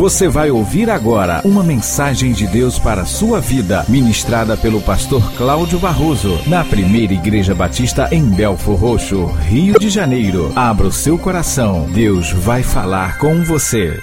Você vai ouvir agora uma mensagem de Deus para a sua vida, ministrada pelo pastor Cláudio Barroso, na primeira Igreja Batista em Belfor Roxo, Rio de Janeiro. Abra o seu coração, Deus vai falar com você.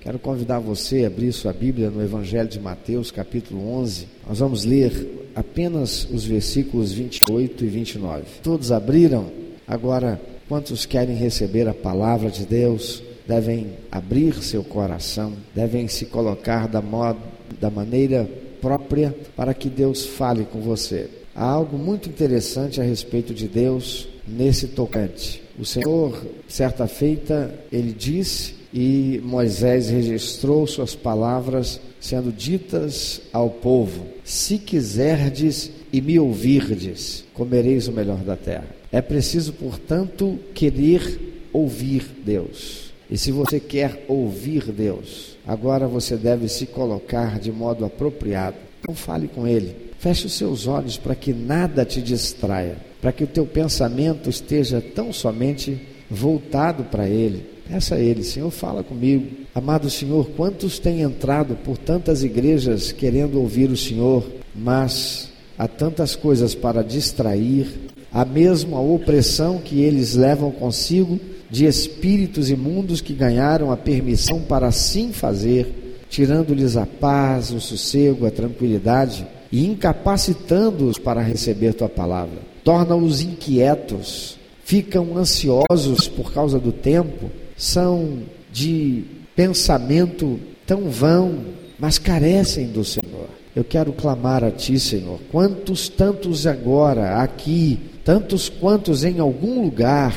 Quero convidar você a abrir sua Bíblia no Evangelho de Mateus, capítulo 11. Nós vamos ler apenas os versículos 28 e 29. Todos abriram? Agora, quantos querem receber a palavra de Deus? Devem abrir seu coração, devem se colocar da, modo, da maneira própria para que Deus fale com você. Há algo muito interessante a respeito de Deus nesse tocante. O Senhor, certa feita, ele disse e Moisés registrou suas palavras sendo ditas ao povo: Se quiserdes e me ouvirdes, comereis o melhor da terra. É preciso, portanto, querer ouvir Deus. E se você quer ouvir Deus, agora você deve se colocar de modo apropriado. Não fale com Ele. Feche os seus olhos para que nada te distraia, para que o teu pensamento esteja tão somente voltado para Ele. Peça a Ele, Senhor, fala comigo. Amado Senhor, quantos têm entrado por tantas igrejas querendo ouvir o Senhor, mas há tantas coisas para distrair, a mesma opressão que eles levam consigo de espíritos imundos que ganharam a permissão para assim fazer, tirando-lhes a paz, o sossego, a tranquilidade e incapacitando-os para receber tua palavra. Torna-os inquietos, ficam ansiosos por causa do tempo, são de pensamento tão vão, mas carecem do Senhor. Eu quero clamar a Ti, Senhor. Quantos tantos agora, aqui, tantos quantos em algum lugar,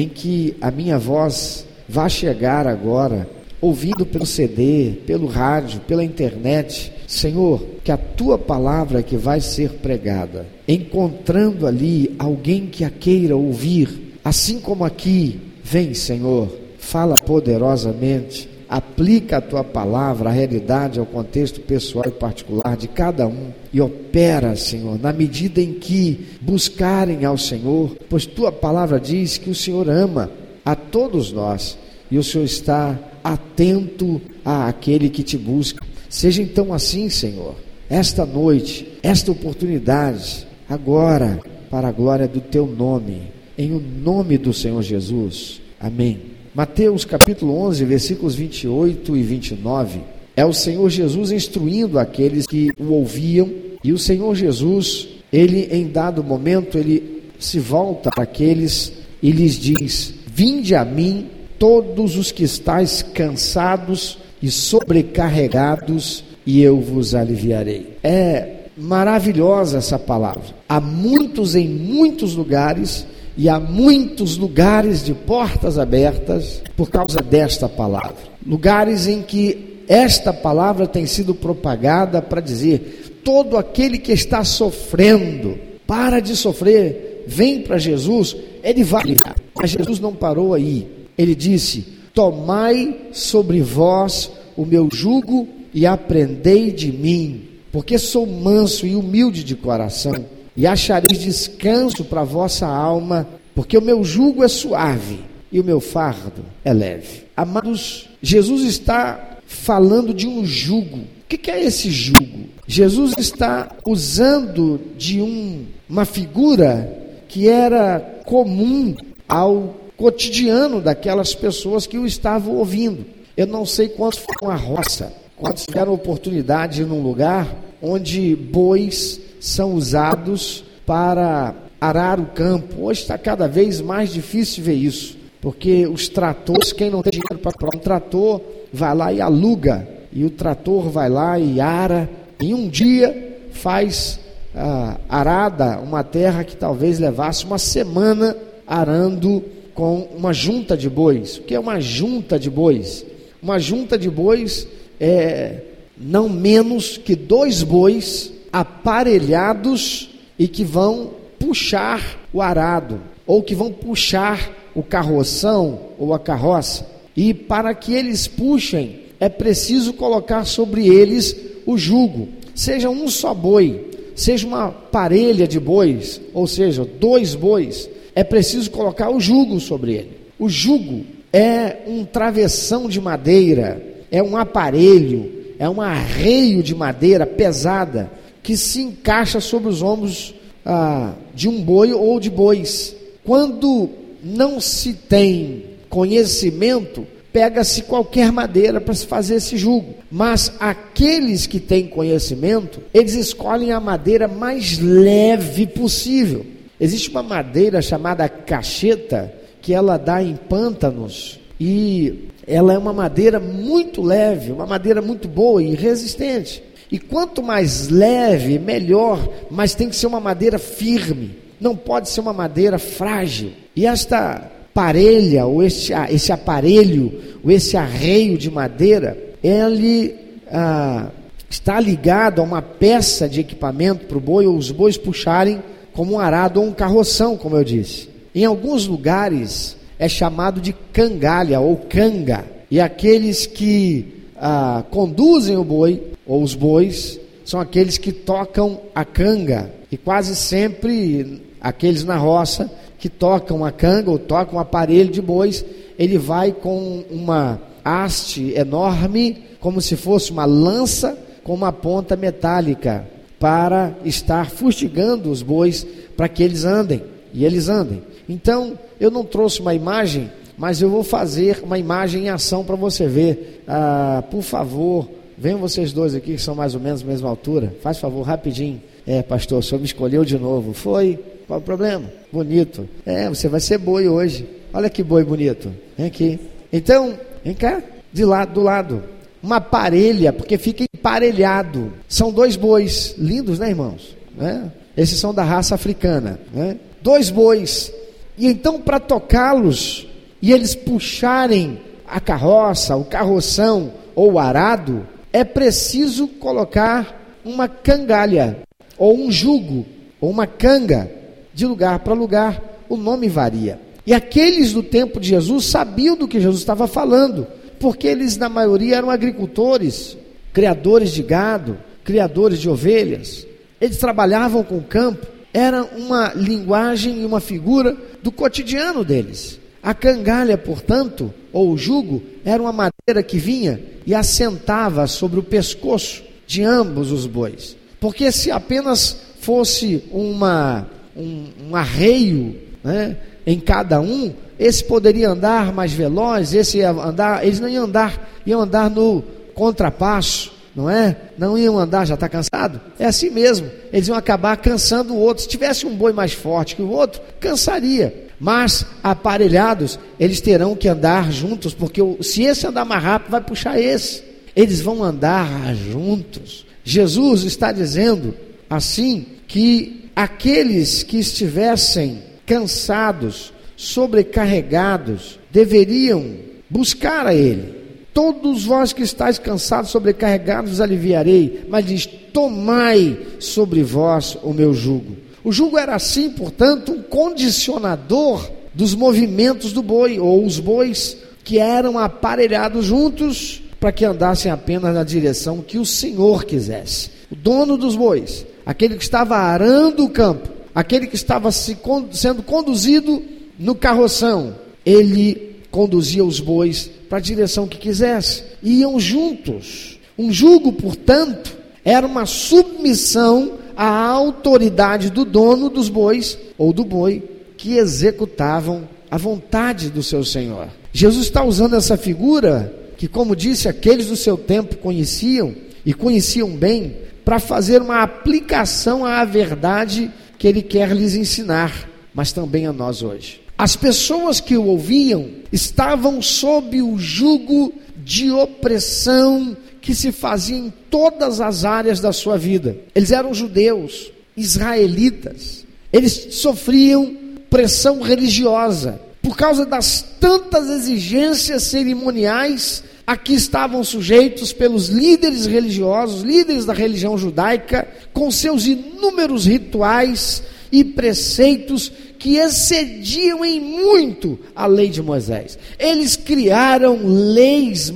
em que a minha voz vai chegar agora, ouvido pelo CD, pelo rádio, pela internet. Senhor, que a tua palavra que vai ser pregada, encontrando ali alguém que a queira ouvir, assim como aqui, vem, Senhor, fala poderosamente, aplica a tua palavra à realidade, ao contexto pessoal e particular de cada um e opera, Senhor, na medida em que buscarem ao Senhor, pois tua palavra diz que o Senhor ama a todos nós e o Senhor está atento àquele que te busca. Seja então assim, Senhor, esta noite, esta oportunidade, agora, para a glória do teu nome, em o nome do Senhor Jesus. Amém. Mateus capítulo 11, versículos 28 e 29, é o Senhor Jesus instruindo aqueles que o ouviam, e o Senhor Jesus, ele em dado momento, ele se volta para aqueles e lhes diz: Vinde a mim todos os que estáis cansados e sobrecarregados, e eu vos aliviarei. É maravilhosa essa palavra. Há muitos em muitos lugares e há muitos lugares de portas abertas por causa desta palavra. Lugares em que esta palavra tem sido propagada para dizer: todo aquele que está sofrendo, para de sofrer, vem para Jesus, ele vai. Mas Jesus não parou aí. Ele disse: Tomai sobre vós o meu jugo e aprendei de mim, porque sou manso e humilde de coração e achareis descanso para a vossa alma, porque o meu jugo é suave e o meu fardo é leve. Amados, Jesus está falando de um jugo. O que é esse jugo? Jesus está usando de um, uma figura que era comum ao cotidiano daquelas pessoas que o estavam ouvindo. Eu não sei quantos foram à roça, quantos tiveram oportunidade num lugar onde bois são usados para arar o campo. Hoje está cada vez mais difícil ver isso, porque os tratores, quem não tem dinheiro para comprar um trator, vai lá e aluga, e o trator vai lá e ara, em um dia faz ah, arada uma terra que talvez levasse uma semana arando com uma junta de bois. O que é uma junta de bois? Uma junta de bois é não menos que dois bois aparelhados e que vão puxar o arado, ou que vão puxar o carroção ou a carroça. E para que eles puxem, é preciso colocar sobre eles o jugo, seja um só boi, seja uma parelha de bois, ou seja, dois bois, é preciso colocar o jugo sobre ele. O jugo é um travessão de madeira, é um aparelho, é um arreio de madeira pesada que se encaixa sobre os ombros ah, de um boi ou de bois. Quando não se tem conhecimento, pega-se qualquer madeira para se fazer esse jugo. Mas aqueles que têm conhecimento, eles escolhem a madeira mais leve possível. Existe uma madeira chamada cacheta, que ela dá em pântanos, e ela é uma madeira muito leve, uma madeira muito boa e resistente. E quanto mais leve, melhor, mas tem que ser uma madeira firme, não pode ser uma madeira frágil. E esta parelha, ou esse, aparelho, ou esse arreio de madeira, ele ah, está ligado a uma peça de equipamento para o boi, ou os bois puxarem como um arado ou um carroção, como eu disse. Em alguns lugares é chamado de cangalha ou canga, e aqueles que ah, conduzem o boi, ou os bois, são aqueles que tocam a canga, e quase sempre aqueles na roça que tocam a canga ou tocam um aparelho de bois, ele vai com uma haste enorme, como se fosse uma lança com uma ponta metálica, para estar fustigando os bois para que eles andem, e eles andem. Então, eu não trouxe uma imagem, mas eu vou fazer uma imagem em ação para você ver. Ah, por favor, venham vocês dois aqui que são mais ou menos a mesma altura. Faz favor, rapidinho. É, pastor, o senhor me escolheu de novo. Foi? Qual o problema? Bonito. É, você vai ser boi hoje. Olha que boi bonito. Vem aqui. Então, vem cá, de lado, do lado. Uma parelha, porque fica emparelhado. São dois bois, lindos, né, irmãos? É? Esses são da raça africana. Né? Dois bois. E então, para tocá-los e eles puxarem a carroça, o carroção ou o arado, é preciso colocar uma cangalha, ou um jugo, ou uma canga de lugar para lugar, o nome varia. E aqueles do tempo de Jesus sabiam do que Jesus estava falando, porque eles, na maioria, eram agricultores, criadores de gado, criadores de ovelhas. Eles trabalhavam com o campo, era uma linguagem e uma figura do cotidiano deles. A cangalha, portanto, ou o jugo, era uma madeira que vinha e assentava sobre o pescoço de ambos os bois. Porque se apenas fosse uma um, um arreio né, em cada um, esse poderia andar mais veloz, esse ia andar, eles não iam andar, iam andar no contrapasso, não é? Não iam andar, já está cansado? É assim mesmo, eles iam acabar cansando o outro. Se tivesse um boi mais forte que o outro, cansaria. Mas aparelhados, eles terão que andar juntos, porque se esse andar mais rápido, vai puxar esse. Eles vão andar juntos. Jesus está dizendo assim que aqueles que estivessem cansados, sobrecarregados, deveriam buscar a Ele. Todos vós que estáis cansados, sobrecarregados, os aliviarei. Mas diz: Tomai sobre vós o meu jugo. O jugo era assim, portanto, um condicionador dos movimentos do boi, ou os bois que eram aparelhados juntos para que andassem apenas na direção que o Senhor quisesse. O dono dos bois aquele que estava arando o campo, aquele que estava se, sendo conduzido no carroção, ele conduzia os bois para a direção que quisesse, iam juntos. Um jugo, portanto, era uma submissão à autoridade do dono dos bois ou do boi que executavam a vontade do seu Senhor. Jesus está usando essa figura que, como disse, aqueles do seu tempo conheciam e conheciam bem, para fazer uma aplicação à verdade que ele quer lhes ensinar, mas também a nós hoje. As pessoas que o ouviam estavam sob o jugo de opressão que se fazia em todas as áreas da sua vida. Eles eram judeus, israelitas. Eles sofriam pressão religiosa por causa das tantas exigências cerimoniais Aqui estavam sujeitos pelos líderes religiosos, líderes da religião judaica, com seus inúmeros rituais e preceitos que excediam em muito a lei de Moisés. Eles criaram leis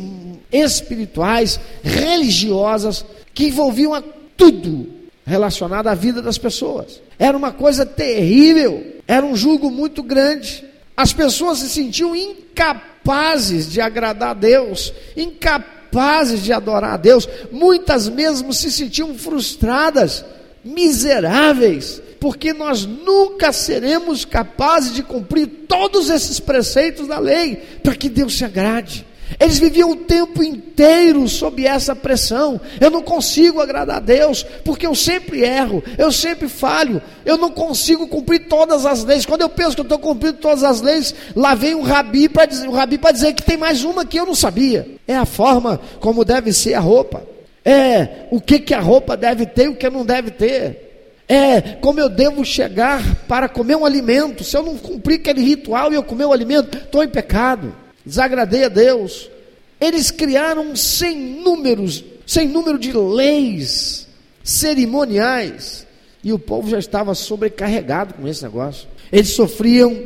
espirituais, religiosas, que envolviam tudo relacionado à vida das pessoas. Era uma coisa terrível, era um jugo muito grande. As pessoas se sentiam incapazes de agradar a Deus, incapazes de adorar a Deus, muitas mesmo se sentiam frustradas, miseráveis, porque nós nunca seremos capazes de cumprir todos esses preceitos da lei para que Deus se agrade. Eles viviam o tempo inteiro sob essa pressão. Eu não consigo agradar a Deus, porque eu sempre erro, eu sempre falho, eu não consigo cumprir todas as leis. Quando eu penso que eu estou cumprindo todas as leis, lá vem um rabi para dizer, um dizer que tem mais uma que eu não sabia. É a forma como deve ser a roupa. É o que, que a roupa deve ter e o que não deve ter. É como eu devo chegar para comer um alimento. Se eu não cumprir aquele ritual e eu comer o alimento, estou em pecado desagradei a Deus. Eles criaram sem números, sem número de leis cerimoniais, e o povo já estava sobrecarregado com esse negócio. Eles sofriam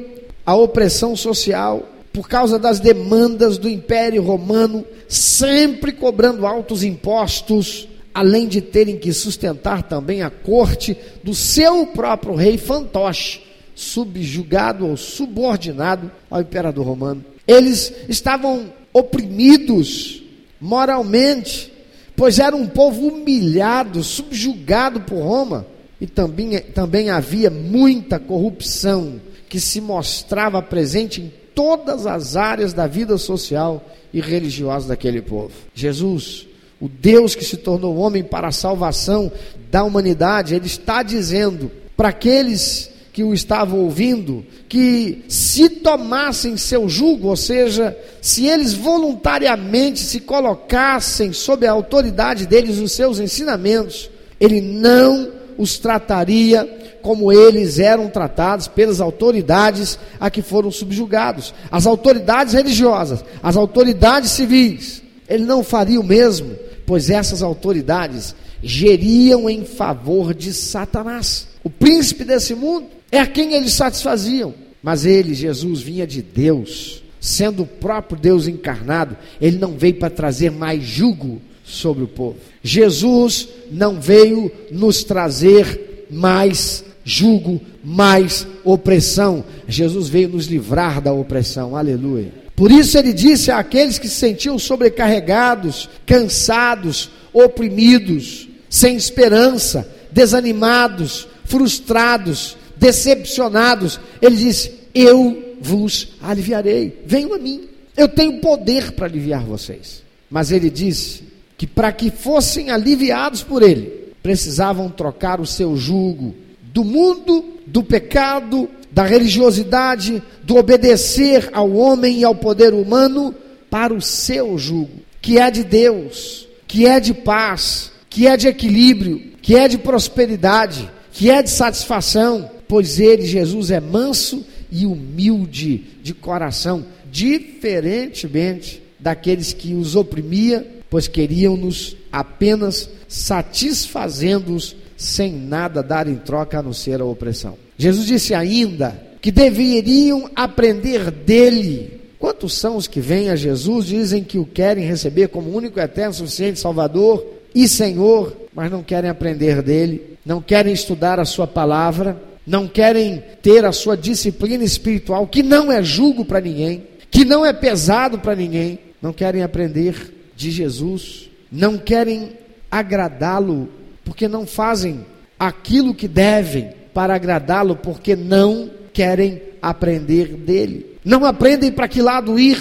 a opressão social por causa das demandas do Império Romano, sempre cobrando altos impostos, além de terem que sustentar também a corte do seu próprio rei fantoche, subjugado ou subordinado ao imperador romano. Eles estavam oprimidos moralmente, pois era um povo humilhado, subjugado por Roma, e também, também havia muita corrupção que se mostrava presente em todas as áreas da vida social e religiosa daquele povo. Jesus, o Deus que se tornou homem para a salvação da humanidade, ele está dizendo para aqueles que o estavam ouvindo, que se tomassem seu jugo, ou seja, se eles voluntariamente se colocassem sob a autoridade deles os seus ensinamentos, ele não os trataria como eles eram tratados pelas autoridades a que foram subjugados, as autoridades religiosas, as autoridades civis. Ele não faria o mesmo, pois essas autoridades geriam em favor de Satanás, o príncipe desse mundo é a quem eles satisfaziam. Mas ele, Jesus, vinha de Deus, sendo o próprio Deus encarnado, ele não veio para trazer mais jugo sobre o povo. Jesus não veio nos trazer mais jugo, mais opressão. Jesus veio nos livrar da opressão. Aleluia. Por isso ele disse àqueles que se sentiam sobrecarregados, cansados, oprimidos, sem esperança, desanimados, frustrados, decepcionados, ele disse: Eu vos aliviarei, venham a mim, eu tenho poder para aliviar vocês. Mas ele disse que para que fossem aliviados por ele, precisavam trocar o seu jugo do mundo, do pecado, da religiosidade, do obedecer ao homem e ao poder humano, para o seu jugo, que é de Deus, que é de paz, que é de equilíbrio, que é de prosperidade, que é de satisfação, pois ele, Jesus, é manso e humilde de coração, diferentemente daqueles que os oprimia, pois queriam-nos apenas satisfazendo-os sem nada dar em troca a não ser a opressão. Jesus disse ainda que deveriam aprender dele. Quantos são os que vêm a Jesus, dizem que o querem receber como único, eterno, suficiente Salvador e Senhor, mas não querem aprender dele, não querem estudar a sua palavra, não querem ter a sua disciplina espiritual, que não é julgo para ninguém, que não é pesado para ninguém, não querem aprender de Jesus, não querem agradá-lo, porque não fazem aquilo que devem para agradá-lo, porque não querem aprender dele. Não aprendem para que lado ir,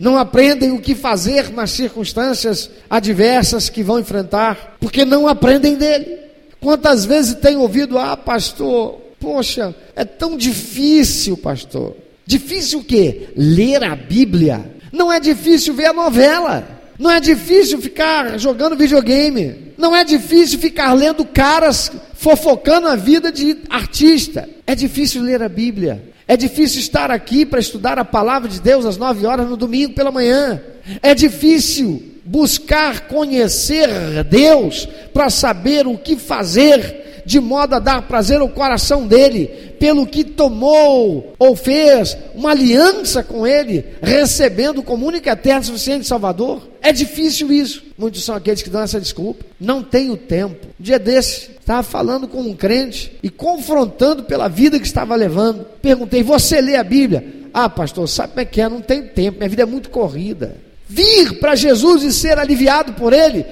não aprendem o que fazer nas circunstâncias adversas que vão enfrentar, porque não aprendem dele. Quantas vezes tem ouvido, ah, pastor, Poxa, é tão difícil, pastor. Difícil o quê? Ler a Bíblia. Não é difícil ver a novela. Não é difícil ficar jogando videogame. Não é difícil ficar lendo caras fofocando a vida de artista. É difícil ler a Bíblia. É difícil estar aqui para estudar a palavra de Deus às nove horas no domingo pela manhã. É difícil buscar conhecer Deus para saber o que fazer de modo a dar prazer ao coração dele, pelo que tomou ou fez uma aliança com ele, recebendo como único eterno suficiente Salvador. É difícil isso. Muitos são aqueles que dão essa desculpa. Não tenho tempo. Um dia desse, estava falando com um crente e confrontando pela vida que estava levando. Perguntei: Você lê a Bíblia? Ah, pastor, sabe como é que é? Não tem tempo, minha vida é muito corrida. Vir para Jesus e ser aliviado por Ele,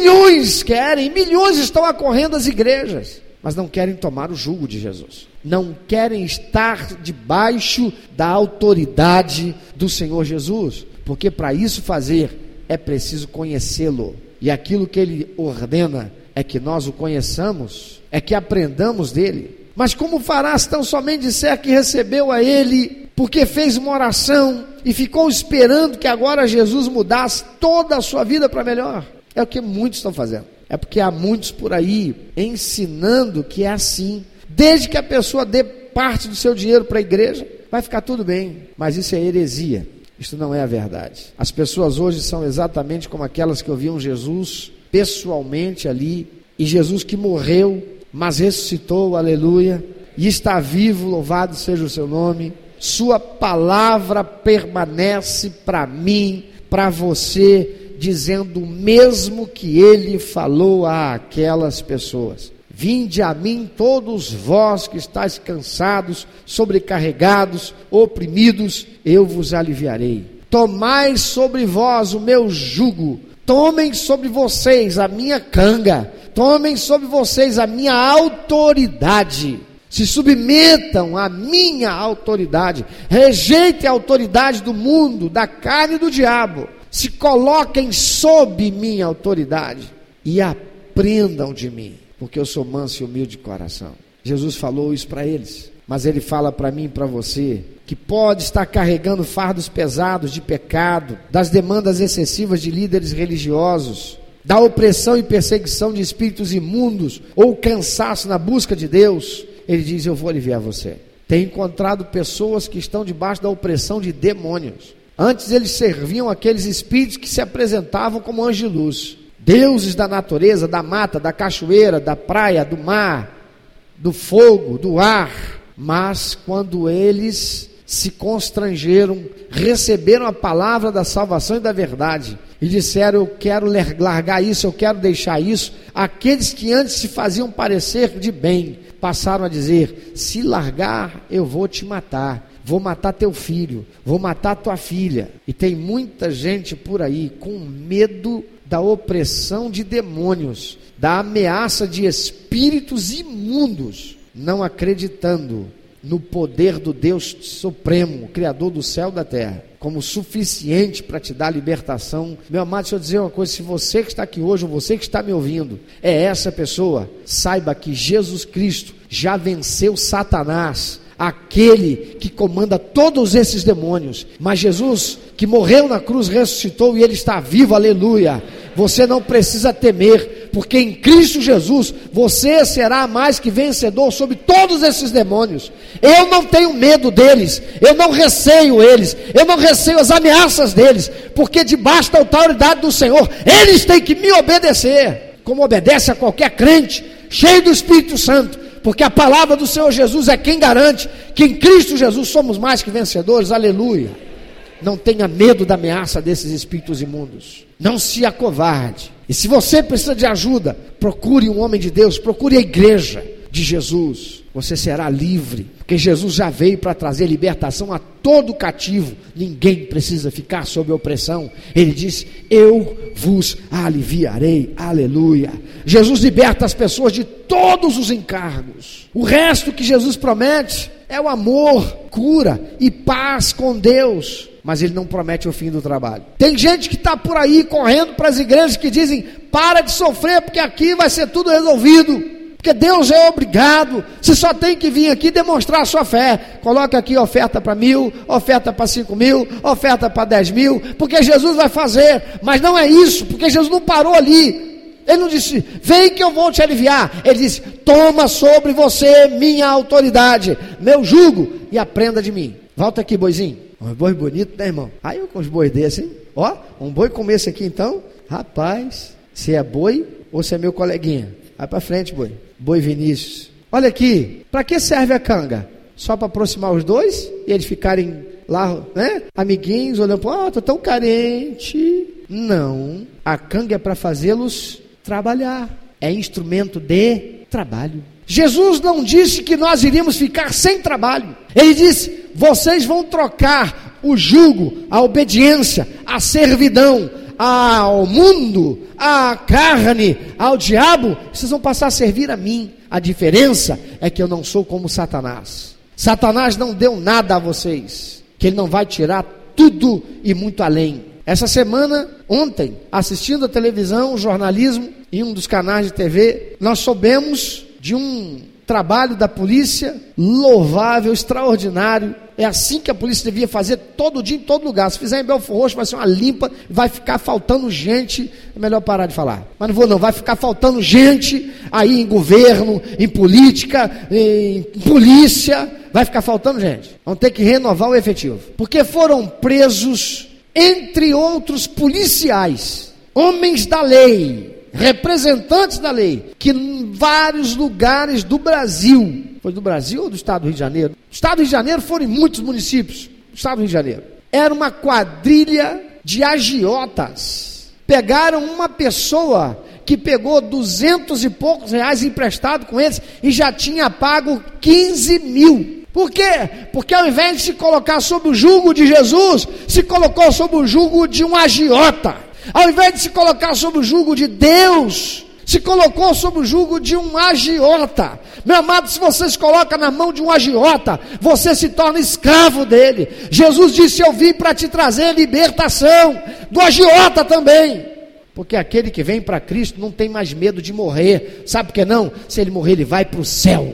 milhões querem, milhões estão acorrendo às igrejas, mas não querem tomar o jugo de Jesus. Não querem estar debaixo da autoridade do Senhor Jesus, porque para isso fazer é preciso conhecê-lo. E aquilo que ele ordena é que nós o conheçamos, é que aprendamos dele. Mas como farás tão somente disser que recebeu a ele, porque fez uma oração e ficou esperando que agora Jesus mudasse toda a sua vida para melhor? É o que muitos estão fazendo. É porque há muitos por aí ensinando que é assim. Desde que a pessoa dê parte do seu dinheiro para a igreja, vai ficar tudo bem. Mas isso é heresia. Isso não é a verdade. As pessoas hoje são exatamente como aquelas que ouviam Jesus pessoalmente ali, e Jesus que morreu, mas ressuscitou, aleluia, e está vivo, louvado seja o seu nome. Sua palavra permanece para mim, para você, dizendo o mesmo que ele falou a aquelas pessoas. Vinde a mim todos vós que estáis cansados, sobrecarregados, oprimidos, eu vos aliviarei. Tomai sobre vós o meu jugo Tomem sobre vocês a minha canga, tomem sobre vocês a minha autoridade. Se submetam à minha autoridade, rejeitem a autoridade do mundo, da carne e do diabo. Se coloquem sob minha autoridade e aprendam de mim, porque eu sou manso e humilde de coração. Jesus falou isso para eles, mas ele fala para mim e para você que pode estar carregando fardos pesados de pecado, das demandas excessivas de líderes religiosos, da opressão e perseguição de espíritos imundos ou cansaço na busca de Deus, ele diz: Eu vou aliviar você. Tem encontrado pessoas que estão debaixo da opressão de demônios. Antes eles serviam aqueles espíritos que se apresentavam como anjos de luz, deuses da natureza, da mata, da cachoeira, da praia, do mar, do fogo, do ar. Mas quando eles se constrangeram, receberam a palavra da salvação e da verdade e disseram: Eu quero largar isso, eu quero deixar isso. Aqueles que antes se faziam parecer de bem passaram a dizer: Se largar, eu vou te matar. Vou matar teu filho, vou matar tua filha. E tem muita gente por aí com medo da opressão de demônios, da ameaça de espíritos imundos, não acreditando no poder do Deus Supremo, Criador do céu e da terra, como suficiente para te dar libertação. Meu amado, deixa eu dizer uma coisa: se você que está aqui hoje, ou você que está me ouvindo, é essa pessoa, saiba que Jesus Cristo já venceu Satanás aquele que comanda todos esses demônios. Mas Jesus, que morreu na cruz, ressuscitou e ele está vivo, aleluia. Você não precisa temer, porque em Cristo Jesus você será mais que vencedor sobre todos esses demônios. Eu não tenho medo deles, eu não receio eles, eu não receio as ameaças deles, porque debaixo da autoridade do Senhor, eles têm que me obedecer, como obedece a qualquer crente, cheio do Espírito Santo porque a palavra do Senhor Jesus é quem garante que em Cristo Jesus somos mais que vencedores, aleluia. Não tenha medo da ameaça desses espíritos imundos, não se acovarde. E se você precisa de ajuda, procure um homem de Deus, procure a igreja de Jesus, você será livre, porque Jesus já veio para trazer libertação a todo cativo. Ninguém precisa ficar sob opressão. Ele diz: Eu vos aliviarei. Aleluia. Jesus liberta as pessoas de todos os encargos. O resto que Jesus promete é o amor, cura e paz com Deus mas ele não promete o fim do trabalho. Tem gente que está por aí correndo para as igrejas que dizem: para de sofrer, porque aqui vai ser tudo resolvido. Porque Deus é obrigado, você só tem que vir aqui demonstrar a sua fé. Coloca aqui oferta para mil, oferta para cinco mil, oferta para dez mil, porque Jesus vai fazer. Mas não é isso, porque Jesus não parou ali. Ele não disse, vem que eu vou te aliviar. Ele disse, toma sobre você minha autoridade, meu jugo, e aprenda de mim. Volta aqui, boizinho. Um boi bonito, né, irmão? Aí eu com os bois desse, hein? Ó, um boi como esse aqui, então. Rapaz, se é boi ou se é meu coleguinha? Vai para frente, boi. Boi Vinícius. Olha aqui, para que serve a canga? Só para aproximar os dois e eles ficarem lá, né? Amiguinhos, olhando para, oh, tô tão carente. Não, a canga é para fazê-los trabalhar. É instrumento de trabalho. Jesus não disse que nós iríamos ficar sem trabalho. Ele disse: vocês vão trocar o jugo, a obediência, a servidão ao mundo, à carne, ao diabo, vocês vão passar a servir a mim. A diferença é que eu não sou como Satanás. Satanás não deu nada a vocês, que ele não vai tirar tudo e muito além. Essa semana, ontem, assistindo a televisão, jornalismo, em um dos canais de TV, nós soubemos de um trabalho da polícia louvável, extraordinário. É assim que a polícia devia fazer todo dia, em todo lugar. Se fizer em Belfort Roxo, vai ser uma limpa, vai ficar faltando gente. É melhor parar de falar. Mas não vou, não. Vai ficar faltando gente aí em governo, em política, em polícia. Vai ficar faltando gente. Vão ter que renovar o efetivo. Porque foram presos, entre outros policiais, homens da lei, representantes da lei, que em vários lugares do Brasil, foi do Brasil ou do estado do Rio de Janeiro? Do estado do Rio de Janeiro foram em muitos municípios, do estado do Rio de Janeiro. Era uma quadrilha de agiotas. Pegaram uma pessoa que pegou duzentos e poucos reais emprestado com eles e já tinha pago 15 mil. Por quê? Porque ao invés de se colocar sob o jugo de Jesus, se colocou sob o jugo de um agiota. Ao invés de se colocar sob o jugo de Deus, se colocou sob o jugo de um agiota. Meu amado, se você se coloca na mão de um agiota, você se torna escravo dele. Jesus disse: Eu vim para te trazer libertação, do agiota também. Porque aquele que vem para Cristo não tem mais medo de morrer. Sabe por que não? Se ele morrer, ele vai para o céu.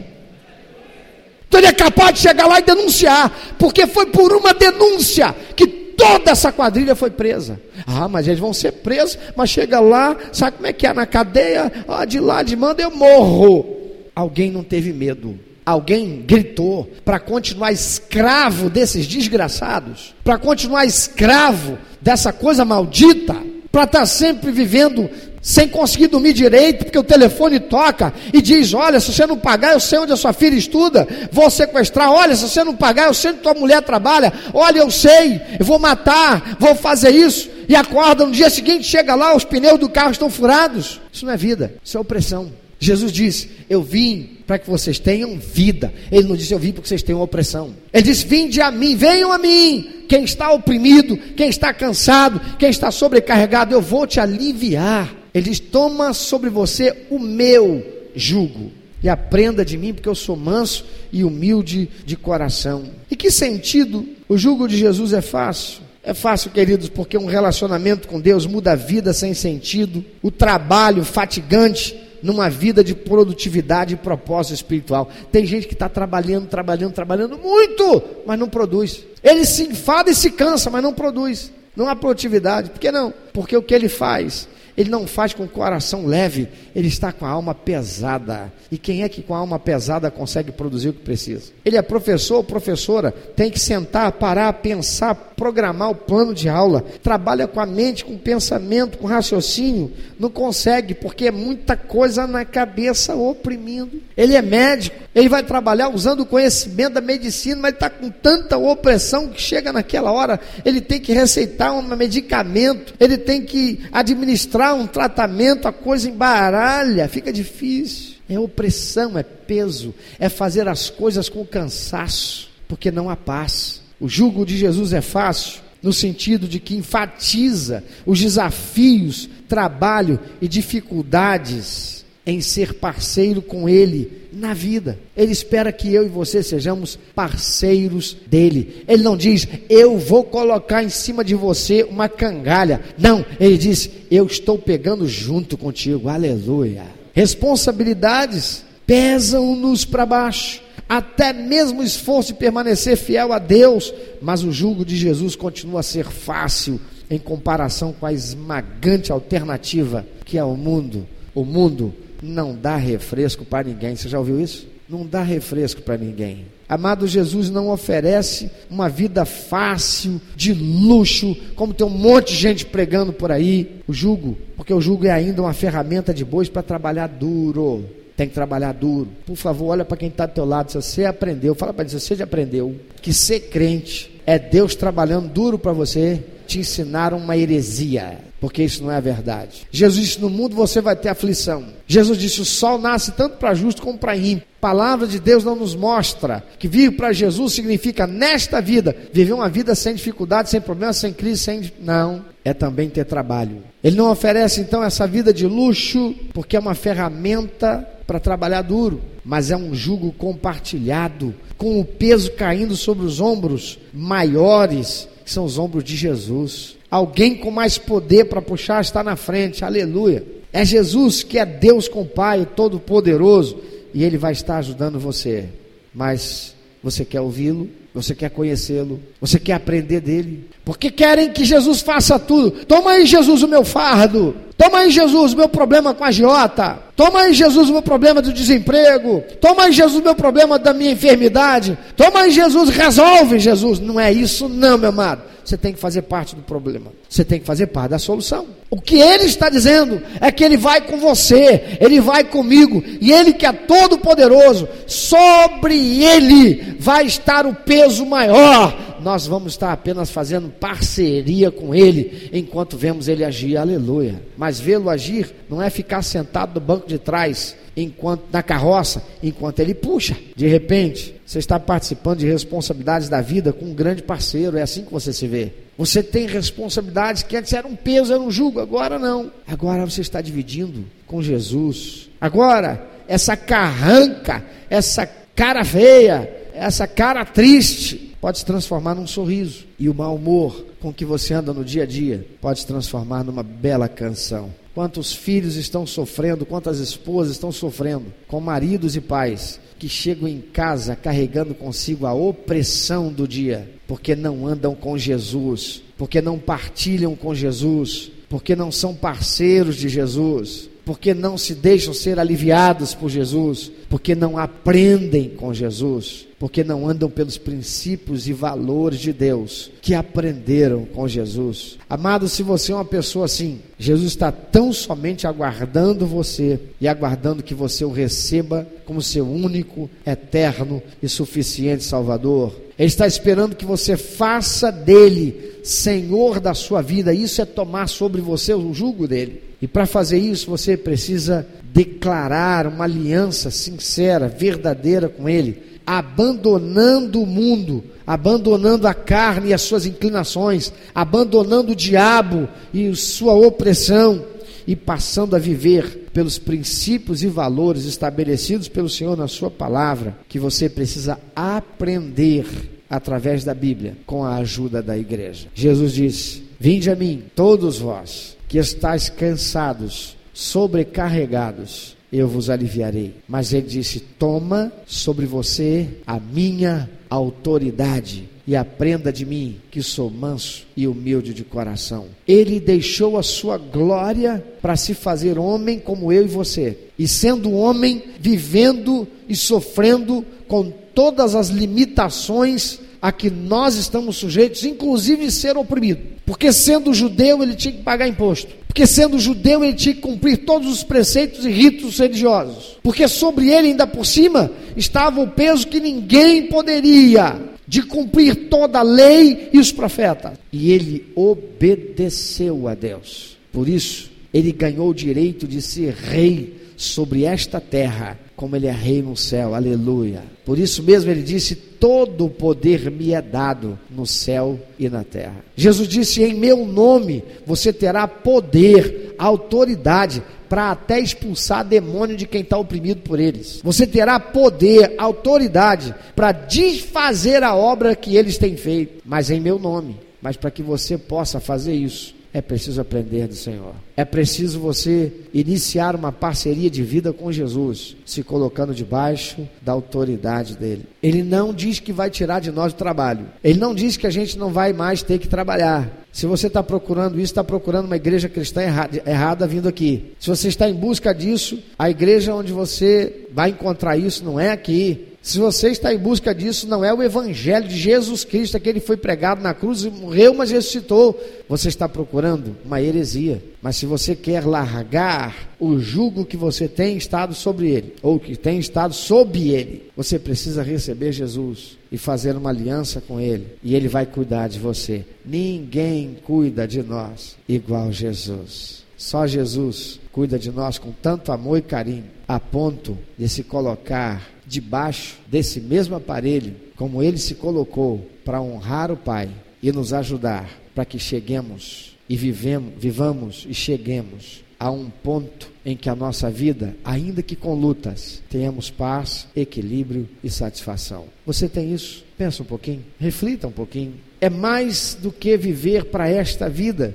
Então ele é capaz de chegar lá e denunciar, porque foi por uma denúncia que toda essa quadrilha foi presa. Ah, mas eles vão ser presos, mas chega lá, sabe como é que é na cadeia? Ah, de lá de manda eu morro. Alguém não teve medo. Alguém gritou para continuar escravo desses desgraçados, para continuar escravo dessa coisa maldita, para estar tá sempre vivendo sem conseguir dormir direito, porque o telefone toca e diz: Olha, se você não pagar, eu sei onde a sua filha estuda, vou sequestrar. Olha, se você não pagar, eu sei onde tua mulher trabalha. Olha, eu sei, eu vou matar, vou fazer isso. E acorda no dia seguinte, chega lá, os pneus do carro estão furados. Isso não é vida, isso é opressão. Jesus disse: Eu vim para que vocês tenham vida. Ele não disse: Eu vim para que vocês tenham opressão. Ele disse: Vinde a mim, venham a mim. Quem está oprimido, quem está cansado, quem está sobrecarregado, eu vou te aliviar. Ele diz: Toma sobre você o meu jugo e aprenda de mim, porque eu sou manso e humilde de coração. E que sentido o jugo de Jesus é fácil? É fácil, queridos, porque um relacionamento com Deus muda a vida sem sentido, o trabalho fatigante numa vida de produtividade e propósito espiritual. Tem gente que está trabalhando, trabalhando, trabalhando muito, mas não produz. Ele se enfada e se cansa, mas não produz. Não há produtividade. Por que não? Porque o que ele faz ele não faz com o coração leve, ele está com a alma pesada. E quem é que com a alma pesada consegue produzir o que precisa? Ele é professor ou professora, tem que sentar, parar, pensar, programar o plano de aula. Trabalha com a mente, com pensamento, com raciocínio. Não consegue, porque é muita coisa na cabeça oprimindo. Ele é médico, ele vai trabalhar usando o conhecimento da medicina, mas está com tanta opressão que chega naquela hora, ele tem que receitar um medicamento, ele tem que administrar um tratamento, a coisa embaralha, fica difícil. É opressão, é peso, é fazer as coisas com cansaço, porque não há paz. O jugo de Jesus é fácil, no sentido de que enfatiza os desafios, trabalho e dificuldades em ser parceiro com Ele na vida. Ele espera que eu e você sejamos parceiros dele. Ele não diz, eu vou colocar em cima de você uma cangalha. Não, ele diz, eu estou pegando junto contigo. Aleluia. Responsabilidades pesam-nos para baixo. Até mesmo o esforço de permanecer fiel a Deus, mas o jugo de Jesus continua a ser fácil em comparação com a esmagante alternativa que é o mundo. O mundo não dá refresco para ninguém. Você já ouviu isso? Não dá refresco para ninguém. Amado Jesus não oferece uma vida fácil, de luxo, como tem um monte de gente pregando por aí. O jugo, porque o jugo é ainda uma ferramenta de bois para trabalhar duro. Tem que trabalhar duro. Por favor, olha para quem está do teu lado. Se você aprendeu, fala para ele, se você já aprendeu que ser crente é Deus trabalhando duro para você te ensinar uma heresia, porque isso não é a verdade. Jesus disse: No mundo você vai ter aflição. Jesus disse: O sol nasce tanto para justo como para ímpio. Palavra de Deus não nos mostra que vir para Jesus significa nesta vida viver uma vida sem dificuldade, sem problemas, sem crise, sem não, é também ter trabalho. Ele não oferece então essa vida de luxo porque é uma ferramenta para trabalhar duro, mas é um jugo compartilhado, com o peso caindo sobre os ombros maiores que são os ombros de Jesus. Alguém com mais poder para puxar está na frente, aleluia. É Jesus que é Deus com o Pai, Todo-Poderoso, e Ele vai estar ajudando você. Mas você quer ouvi-lo? Você quer conhecê-lo? Você quer aprender dele? Porque querem que Jesus faça tudo. Toma aí, Jesus, o meu fardo. Toma aí, Jesus, o meu problema com a agiota. Toma aí, Jesus, o meu problema do desemprego. Toma aí, Jesus, o meu problema da minha enfermidade. Toma aí, Jesus, resolve, Jesus. Não é isso, não, meu amado você tem que fazer parte do problema. Você tem que fazer parte da solução. O que ele está dizendo é que ele vai com você, ele vai comigo, e ele que é todo poderoso, sobre ele vai estar o peso maior. Nós vamos estar apenas fazendo parceria com ele enquanto vemos ele agir. Aleluia. Mas vê-lo agir não é ficar sentado no banco de trás enquanto na carroça, enquanto ele puxa. De repente, você está participando de responsabilidades da vida com um grande parceiro, é assim que você se vê. Você tem responsabilidades que antes eram um peso, era um jugo, agora não. Agora você está dividindo com Jesus. Agora, essa carranca, essa cara feia, essa cara triste, pode se transformar num sorriso. E o mau humor com que você anda no dia a dia pode se transformar numa bela canção. Quantos filhos estão sofrendo, quantas esposas estão sofrendo com maridos e pais que chegam em casa carregando consigo a opressão do dia, porque não andam com Jesus, porque não partilham com Jesus, porque não são parceiros de Jesus, porque não se deixam ser aliviados por Jesus, porque não aprendem com Jesus, porque não andam pelos princípios e valores de Deus que aprenderam com Jesus. Amado, se você é uma pessoa assim, Jesus está tão somente aguardando você e aguardando que você o receba como seu único, eterno e suficiente Salvador. Ele está esperando que você faça dele Senhor da sua vida. Isso é tomar sobre você o jugo dele. E para fazer isso, você precisa declarar uma aliança sincera, verdadeira com Ele, abandonando o mundo, abandonando a carne e as suas inclinações, abandonando o diabo e sua opressão e passando a viver pelos princípios e valores estabelecidos pelo Senhor na Sua palavra, que você precisa aprender através da Bíblia, com a ajuda da igreja. Jesus disse: Vinde a mim, todos vós que estáis cansados, sobrecarregados, eu vos aliviarei. Mas ele disse: Toma sobre você a minha autoridade e aprenda de mim, que sou manso e humilde de coração. Ele deixou a sua glória para se fazer homem como eu e você. E sendo homem, vivendo e sofrendo com todas as limitações a que nós estamos sujeitos, inclusive ser oprimido. Porque sendo judeu, ele tinha que pagar imposto. Porque sendo judeu, ele tinha que cumprir todos os preceitos e ritos religiosos. Porque sobre ele, ainda por cima, estava o peso que ninguém poderia de cumprir toda a lei e os profetas. E ele obedeceu a Deus. Por isso, ele ganhou o direito de ser rei sobre esta terra, como ele é rei no céu. Aleluia. Por isso mesmo ele disse: Todo o poder me é dado no céu e na terra. Jesus disse: Em meu nome você terá poder, autoridade para até expulsar demônio de quem está oprimido por eles. Você terá poder, autoridade para desfazer a obra que eles têm feito, mas em meu nome. Mas para que você possa fazer isso, é preciso aprender do Senhor. É preciso você iniciar uma parceria de vida com Jesus, se colocando debaixo da autoridade dele. Ele não diz que vai tirar de nós o trabalho. Ele não diz que a gente não vai mais ter que trabalhar. Se você está procurando isso, está procurando uma igreja cristã errada, errada vindo aqui. Se você está em busca disso, a igreja onde você vai encontrar isso não é aqui. Se você está em busca disso, não é o evangelho de Jesus Cristo, que ele foi pregado na cruz e morreu, mas ressuscitou. Você está procurando uma heresia. Mas se você quer largar o jugo que você tem estado sobre ele, ou que tem estado sob ele. Você precisa receber Jesus e fazer uma aliança com ele, e ele vai cuidar de você. Ninguém cuida de nós igual Jesus. Só Jesus cuida de nós com tanto amor e carinho, a ponto de se colocar debaixo desse mesmo aparelho, como ele se colocou para honrar o Pai e nos ajudar para que cheguemos e vivemos, vivamos e cheguemos a um ponto em que a nossa vida, ainda que com lutas, tenhamos paz, equilíbrio e satisfação. Você tem isso? Pensa um pouquinho, reflita um pouquinho. É mais do que viver para esta vida,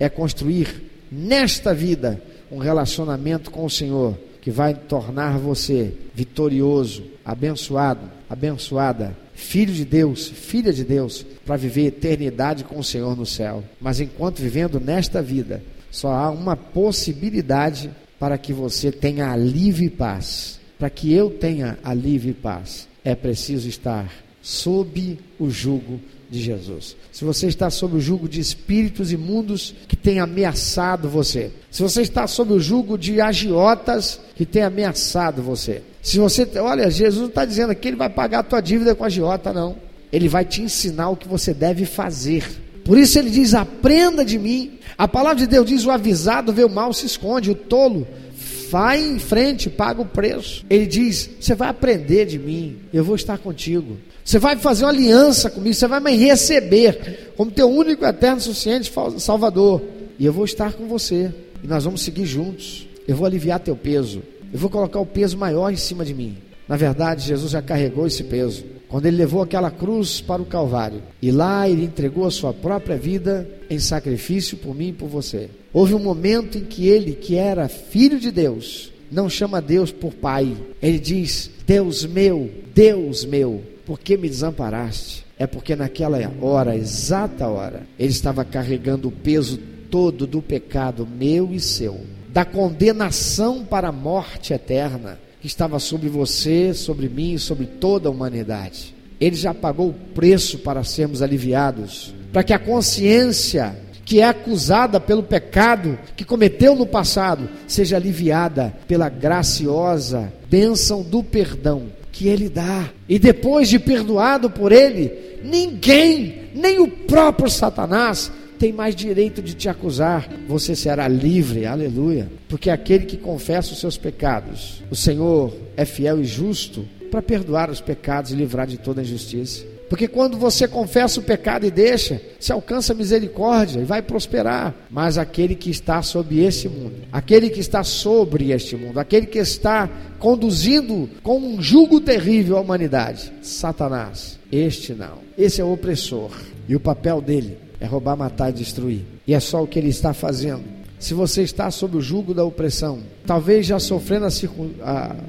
é construir nesta vida um relacionamento com o Senhor que vai tornar você vitorioso, abençoado, abençoada, filho de Deus, filha de Deus, para viver eternidade com o Senhor no céu. Mas enquanto vivendo nesta vida, só há uma possibilidade para que você tenha alívio e paz. Para que eu tenha alívio e paz, é preciso estar sob o jugo de Jesus. Se você está sob o jugo de espíritos imundos que têm ameaçado você, se você está sob o jugo de agiotas que têm ameaçado você, se você, olha, Jesus não está dizendo que ele vai pagar a tua dívida com agiota, não. Ele vai te ensinar o que você deve fazer. Por isso ele diz: aprenda de mim. A palavra de Deus diz: o avisado vê o mal se esconde, o tolo vai em frente, paga o preço. Ele diz: Você vai aprender de mim, eu vou estar contigo. Você vai fazer uma aliança comigo, você vai me receber como teu único eterno suficiente Salvador. E eu vou estar com você. E nós vamos seguir juntos. Eu vou aliviar teu peso. Eu vou colocar o peso maior em cima de mim. Na verdade, Jesus já carregou esse peso. Quando ele levou aquela cruz para o Calvário. E lá ele entregou a sua própria vida em sacrifício por mim e por você. Houve um momento em que ele, que era filho de Deus, não chama Deus por pai. Ele diz: Deus meu, Deus meu, por que me desamparaste? É porque naquela hora, exata hora, ele estava carregando o peso todo do pecado meu e seu da condenação para a morte eterna que estava sobre você, sobre mim e sobre toda a humanidade. Ele já pagou o preço para sermos aliviados, para que a consciência que é acusada pelo pecado que cometeu no passado seja aliviada pela graciosa bênção do perdão que ele dá. E depois de perdoado por ele, ninguém, nem o próprio Satanás, tem mais direito de te acusar. Você será livre, aleluia. Porque aquele que confessa os seus pecados, o Senhor é fiel e justo para perdoar os pecados e livrar de toda injustiça. Porque quando você confessa o pecado e deixa, se alcança misericórdia e vai prosperar. Mas aquele que está sob esse mundo, aquele que está sobre este mundo, aquele que está conduzindo com um jugo terrível a humanidade, Satanás, este não. Esse é o opressor. E o papel dele é roubar, matar e destruir. E é só o que ele está fazendo. Se você está sob o jugo da opressão, talvez já sofrendo as,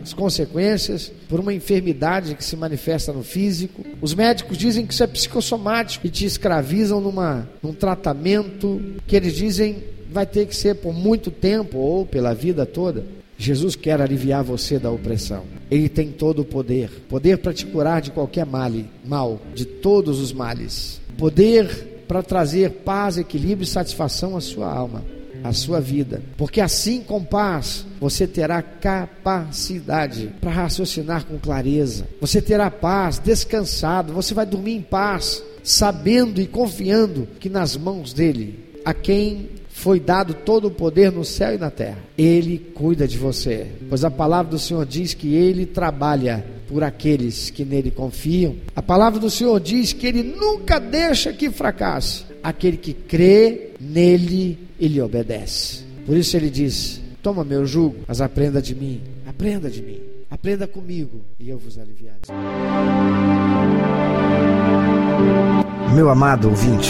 as, consequências por uma enfermidade que se manifesta no físico, os médicos dizem que isso é psicossomático e te escravizam numa, num tratamento que eles dizem vai ter que ser por muito tempo ou pela vida toda. Jesus quer aliviar você da opressão. Ele tem todo o poder poder para te curar de qualquer mal, mal, de todos os males. Poder para trazer paz, equilíbrio e satisfação à sua alma, à sua vida. Porque assim, com paz, você terá capacidade para raciocinar com clareza. Você terá paz, descansado, você vai dormir em paz, sabendo e confiando que nas mãos dele, a quem foi dado todo o poder no céu e na terra. Ele cuida de você, pois a palavra do Senhor diz que ele trabalha por aqueles que nele confiam. A palavra do Senhor diz que ele nunca deixa que fracasse aquele que crê nele e lhe obedece. Por isso ele diz: Toma meu jugo, mas aprenda de mim. Aprenda de mim. Aprenda comigo e eu vos aliviarei. Meu amado ouvinte,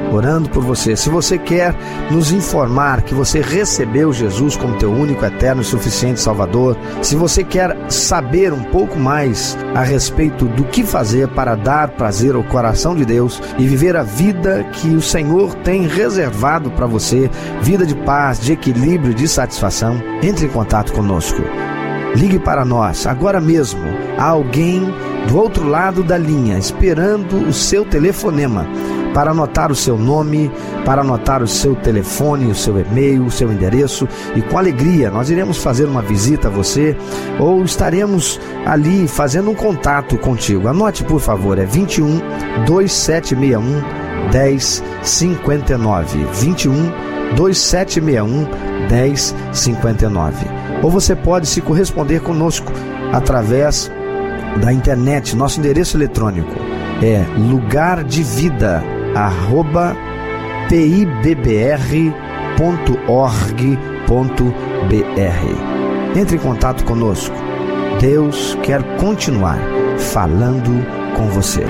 orando por você. Se você quer nos informar que você recebeu Jesus como teu único, eterno e suficiente Salvador, se você quer saber um pouco mais a respeito do que fazer para dar prazer ao coração de Deus e viver a vida que o Senhor tem reservado para você, vida de paz, de equilíbrio, de satisfação, entre em contato conosco. Ligue para nós agora mesmo. Há alguém do outro lado da linha esperando o seu telefonema para anotar o seu nome, para anotar o seu telefone, o seu e-mail, o seu endereço e com alegria nós iremos fazer uma visita a você ou estaremos ali fazendo um contato contigo. Anote, por favor, é 21 2761 1059. 21 2761 1059. Ou você pode se corresponder conosco através da internet. Nosso endereço eletrônico é lugardevida arroba pibbr.org.br. Entre em contato conosco. Deus quer continuar falando com você.